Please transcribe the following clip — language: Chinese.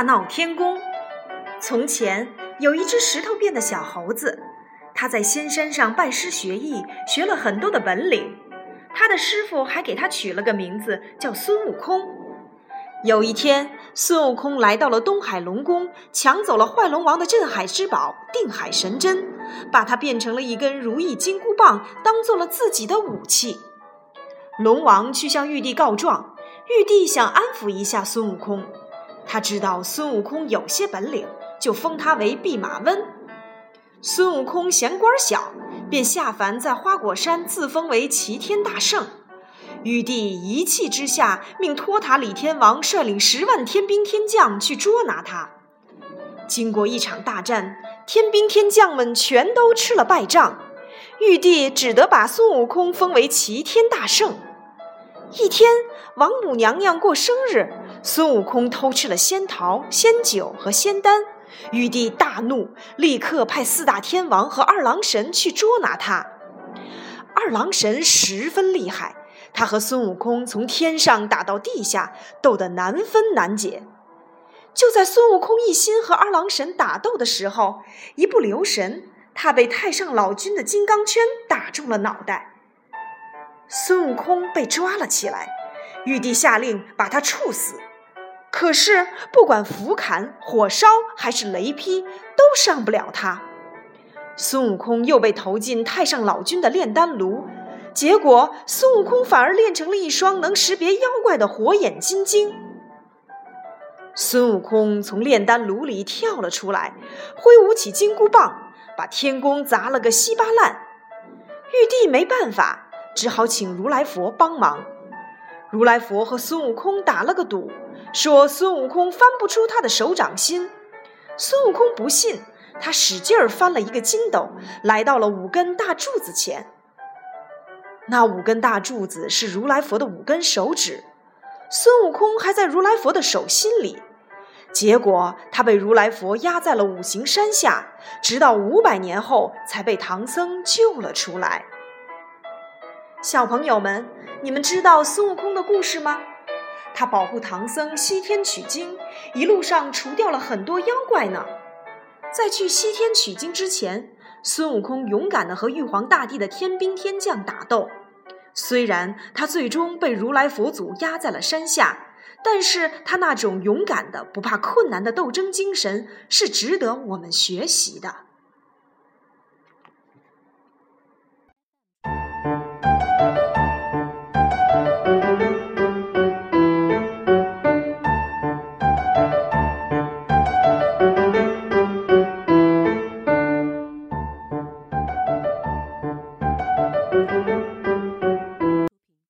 大闹天宫。从前有一只石头变的小猴子，他在仙山上拜师学艺，学了很多的本领。他的师傅还给他取了个名字，叫孙悟空。有一天，孙悟空来到了东海龙宫，抢走了坏龙王的镇海之宝定海神针，把它变成了一根如意金箍棒，当做了自己的武器。龙王去向玉帝告状，玉帝想安抚一下孙悟空，他知道孙悟空有些本领，就封他为弼马温。孙悟空嫌官小，便下凡在花果山自封为齐天大圣。玉帝一气之下，命托塔李天王率领十万天兵天将去捉拿他。经过一场大战，天兵天将们全都吃了败仗，玉帝只得把孙悟空封为齐天大圣。一天，王母娘娘过生日，孙悟空偷吃了仙桃、仙酒和仙丹。玉帝大怒，立刻派四大天王和二郎神去捉拿他。二郎神十分厉害。他和孙悟空从天上打到地下，斗得难分难解。就在孙悟空一心和二郎神打斗的时候，一不留神，他被太上老君的金刚圈打中了脑袋。孙悟空被抓了起来，玉帝下令把他处死。可是不管斧砍、火烧还是雷劈，都伤不了他。孙悟空又被投进太上老君的炼丹炉。结果，孙悟空反而练成了一双能识别妖怪的火眼金睛。孙悟空从炼丹炉里跳了出来，挥舞起金箍棒，把天宫砸了个稀巴烂。玉帝没办法，只好请如来佛帮忙。如来佛和孙悟空打了个赌，说孙悟空翻不出他的手掌心。孙悟空不信，他使劲儿翻了一个筋斗，来到了五根大柱子前。那五根大柱子是如来佛的五根手指，孙悟空还在如来佛的手心里。结果他被如来佛压在了五行山下，直到五百年后才被唐僧救了出来。小朋友们，你们知道孙悟空的故事吗？他保护唐僧西天取经，一路上除掉了很多妖怪呢。在去西天取经之前，孙悟空勇敢地和玉皇大帝的天兵天将打斗。虽然他最终被如来佛祖压在了山下，但是他那种勇敢的、不怕困难的斗争精神是值得我们学习的。